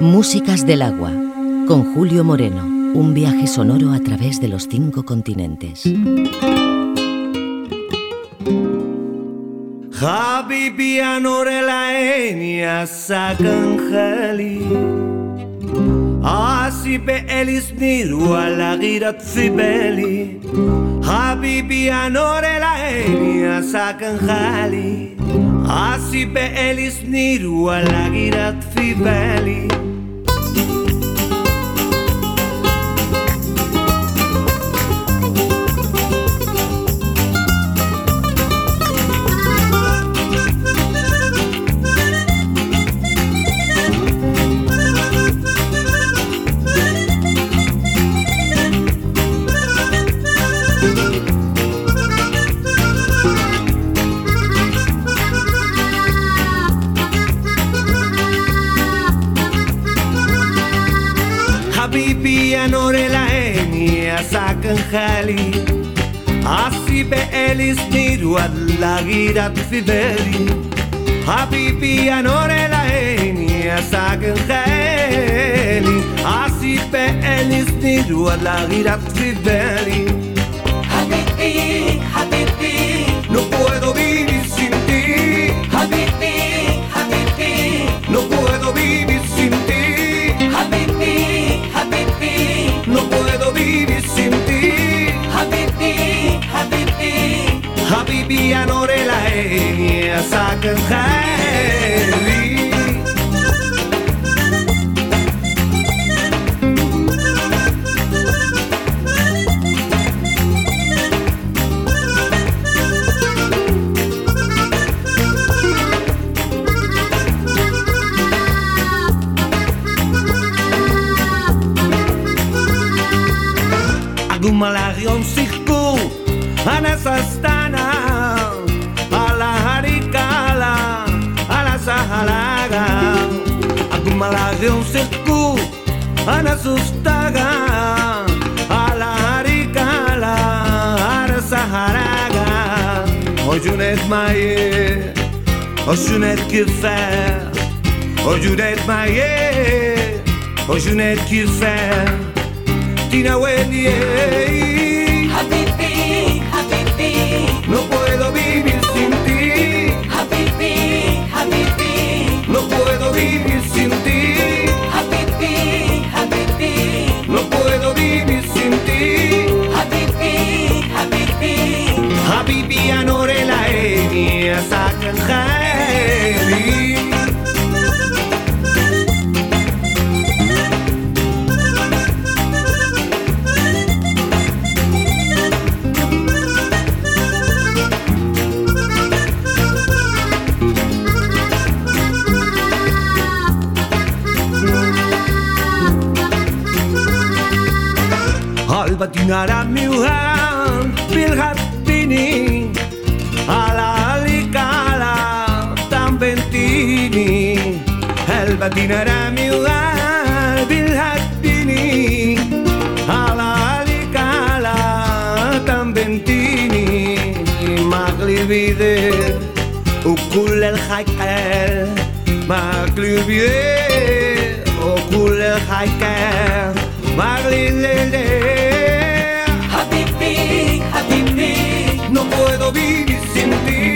Músicas del agua, con Julio Moreno, un viaje sonoro a través de los cinco continentes. Habibian orelaenia sakanjali Asi beeliz nirua lagiratzi beli la orelaenia sakanjali Asi beelis nirua lagirat fibeli Elis niruan Happy, ziberi Apipian horela eni azaken jaeli Azipe elis niruan lagirat ziberi Habibi, habibi, no puedo piano de la genia sacan sustaga, alarika la saharaga, hocunet maye, hocunet kifer, hocunet maye, hocunet kifer, tina welie. Habibi, habibi, no puedo vivir sin ti. Habibi, habibi, no puedo vivir sin ti. حبيبي يا نور العيني يا سعد الخالي بدينا رامي وهاي patinarà mi d'art, a la Alicala, Tambentini en tini, mag vide, ocul el haikel, mag ocul el haikel, no puedo vivir sin ti.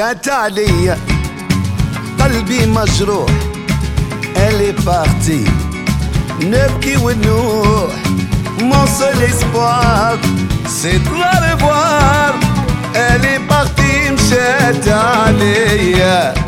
Elle est partie, مجروح الي بارتي ou mon seul espoir c'est de la revoir elle est partie مشات عليا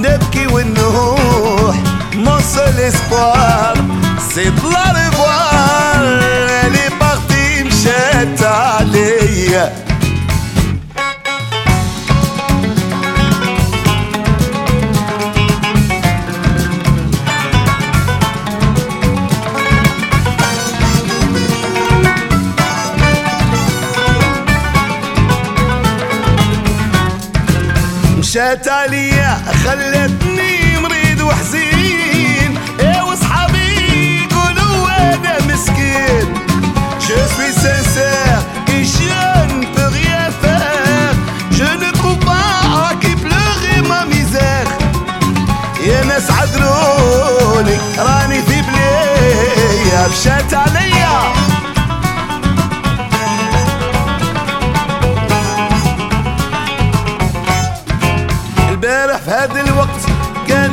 Nepki Winno, mon seul espoir, c'est de la revoir. Elle est partie, m'chète à je ne peux rien faire. Je ne pas ma misère. يا ناس عذروني راني في بلايا مشات عليا البارح في هذا الوقت كان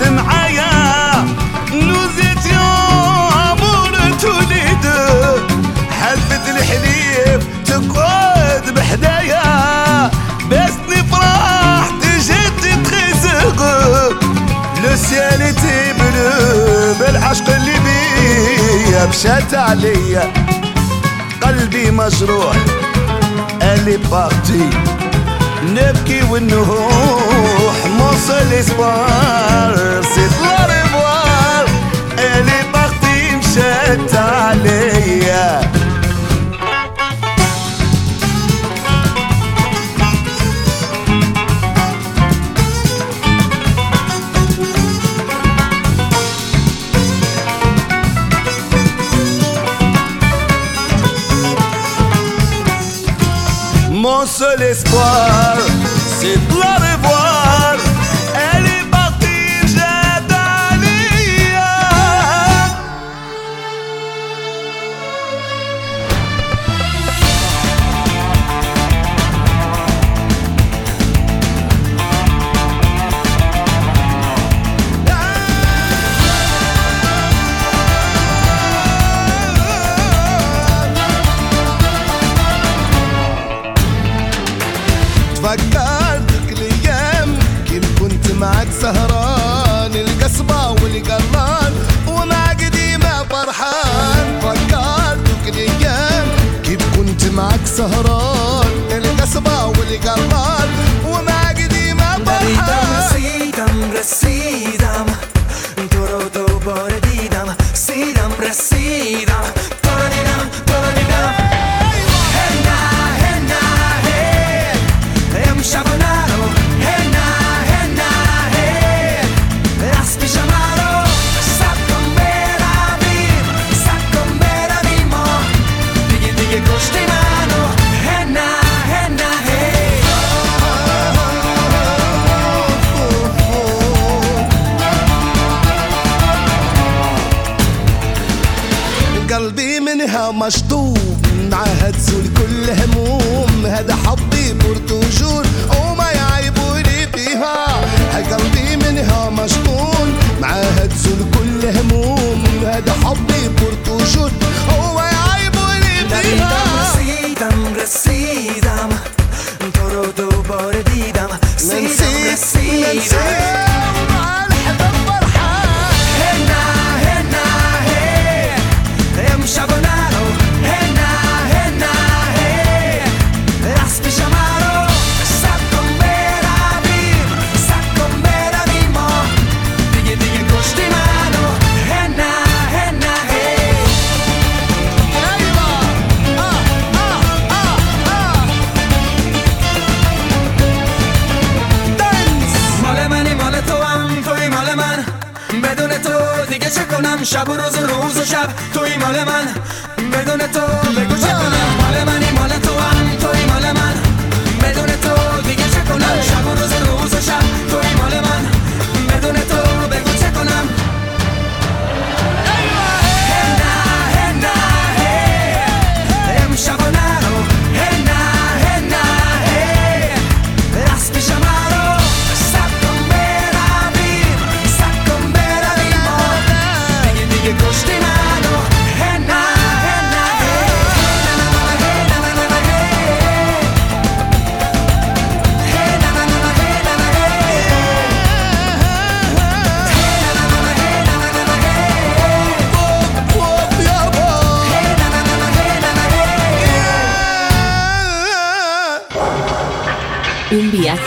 سمعايا جيتي لو بالعشق اللي مشات عليا قلبي مجروح قلبي بارتي نبكي ونهوح موصل اسبار سي لاريفوار قلبي بارتي مشات عليا espoir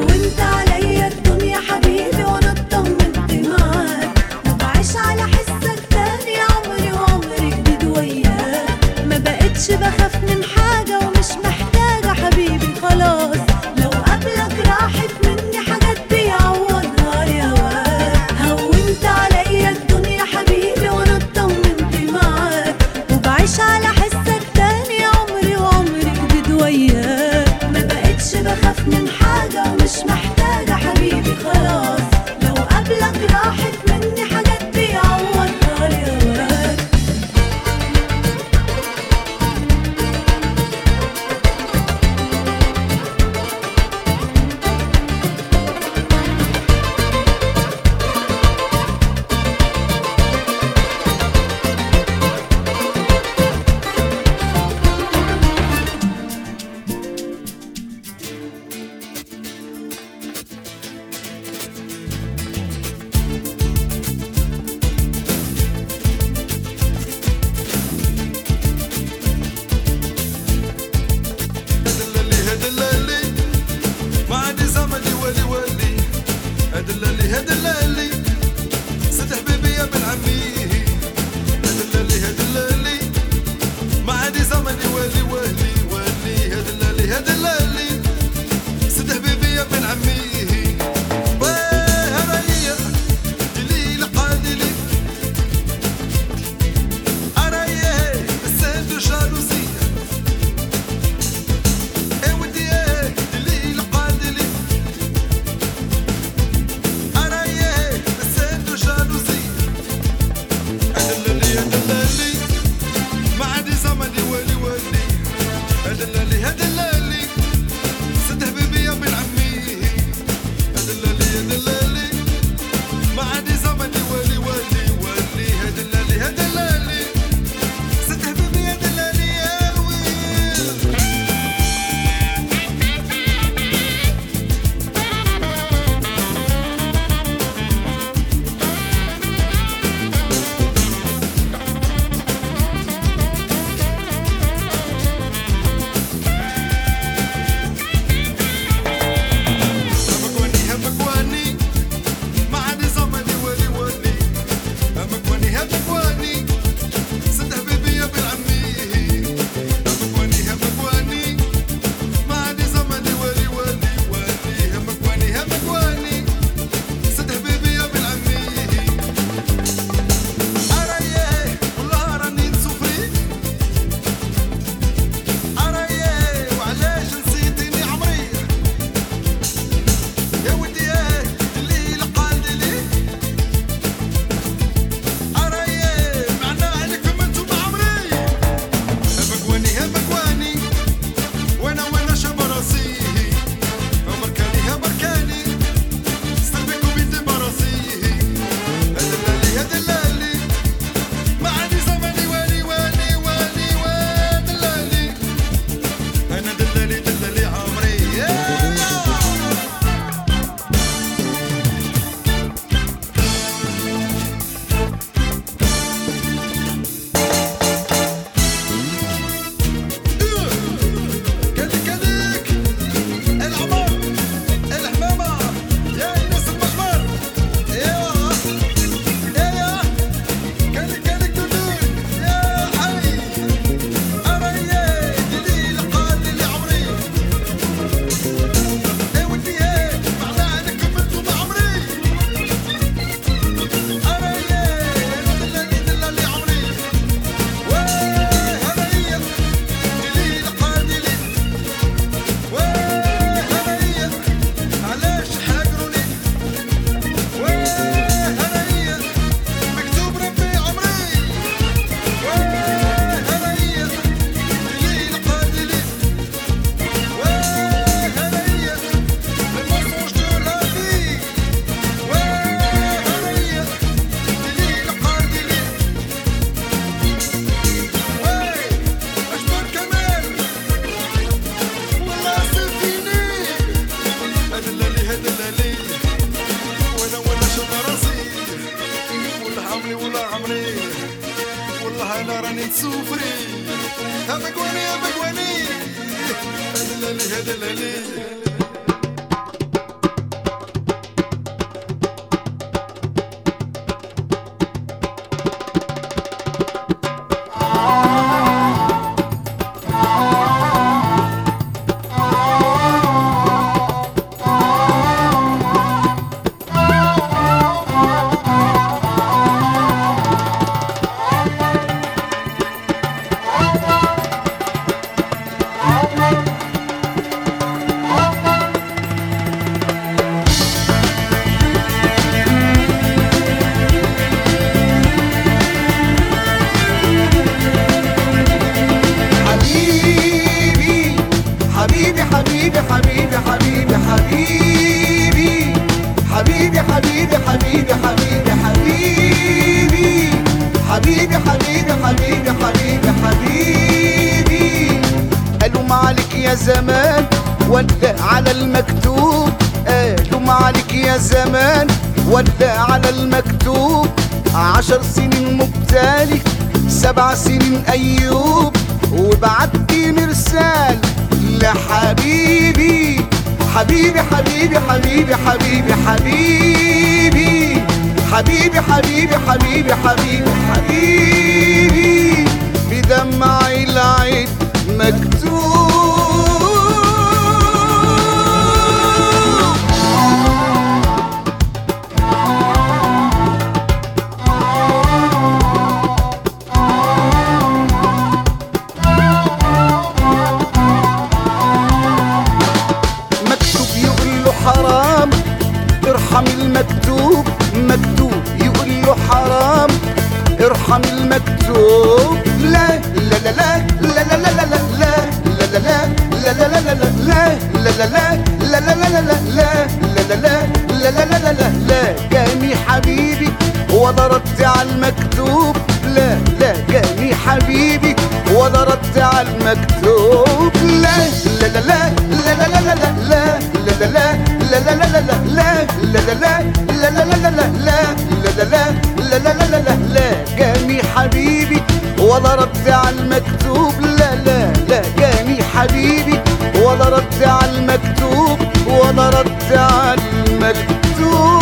winter. اربع سنين ايوب وبعت مرسال لحبيبي حبيبي حبيبي حبيبي حبيبي حبيبي حبيبي حبيبي حبيبي حبيبي حبيبي بدمعي العين حبيبي ولا رد على المكتوب لا لا لا لا لا لا لا لا لا لا لا لا لا لا لا لا لا لا لا حبيبي ولا رد على المكتوب لا لا لا لا حبيبي ولا رد على المكتوب ولا رد على المكتوب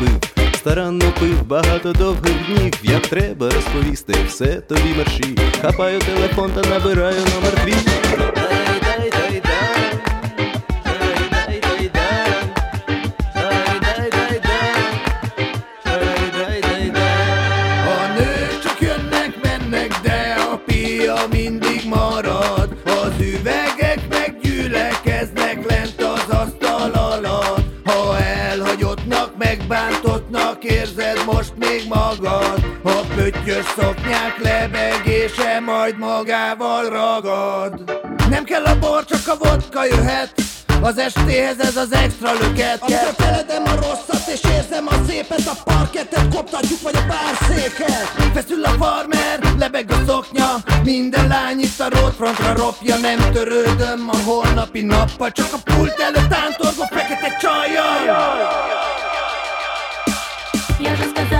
пив, старанно пив, багато довгих днів. Як треба розповісти, все тобі мерші. Хапаю телефон та набираю номер твій. Győszoknyák lebegése majd magával ragad Nem kell a bor, csak a vodka jöhet az estéhez ez az extra löket Amikor feledem a rosszat és érzem a szépet A parketet koptatjuk vagy a bárszéket Feszül a farmer, lebeg a szoknya Minden lány itt a roadfrontra ropja Nem törődöm a holnapi nappal Csak a pult előtt tántorgó fekete csajjal Jaj, jaj, jaj, jaj, jaj, jaj, jaj.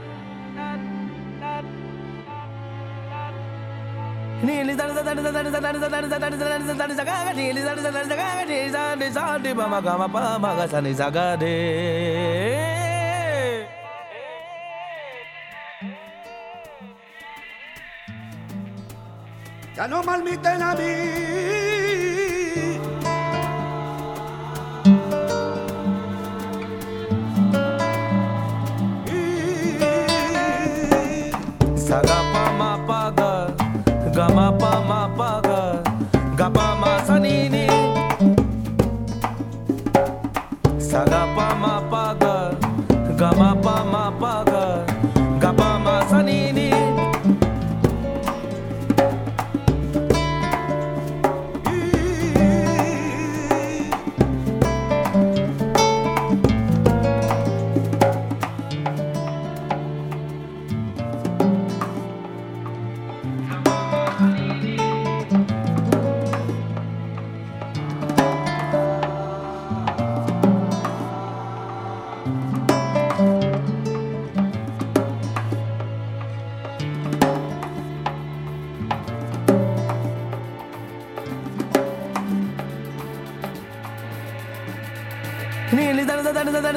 Ya no malmiten a mí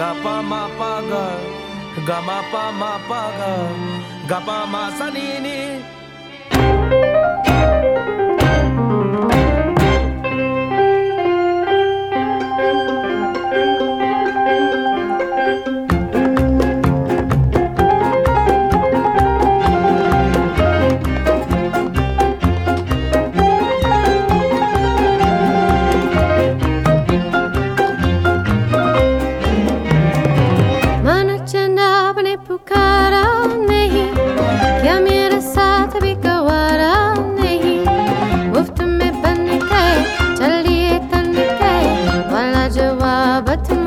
Gapa ma paga, gama pa ma paga, gapa ma sanini. محبة